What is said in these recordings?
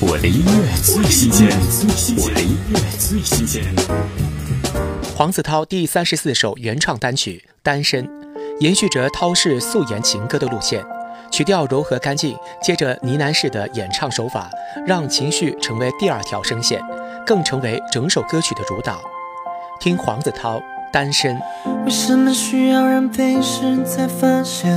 我的音乐最新鲜，我的音乐最新鲜。黄子韬第三十四首原创单曲《单身》，延续着韬式素颜情歌的路线，曲调柔和干净，接着呢喃式的演唱手法，让情绪成为第二条声线，更成为整首歌曲的主导。听黄子韬。单身，为什么需要人陪时才发现，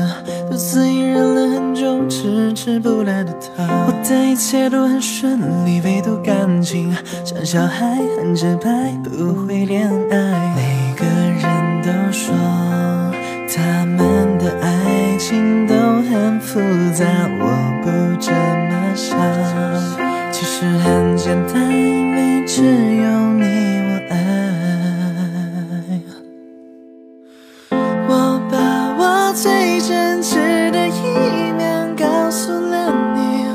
独自隐忍了很久，迟迟不来的他。我的一切都很顺利，唯独感情像小孩很直白，不会恋爱。每个人都说他们的爱情都很复杂，我不这么想，其实很简单，因为只有最真挚的一面告诉了你，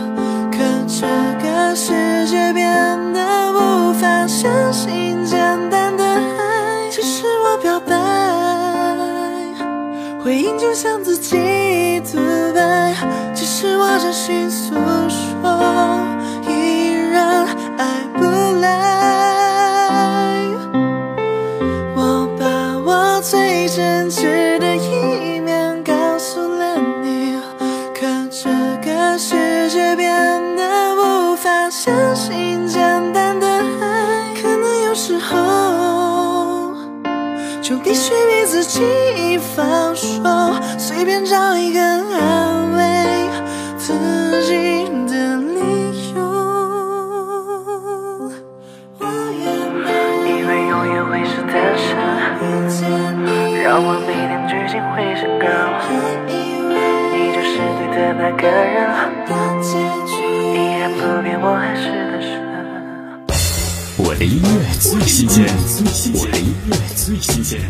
可这个世界变得无法相信简单的爱。其实我表白，回应就像自己独白。其实我真心诉说，依然爱不来。我把我最真。就必须逼自己放手。随便找一个安慰自己的理由。以为永远会是单身，让我每天聚精会神搞。你就是对的那个人，依然不变，我还是音乐最新鲜，我的音乐最新鲜。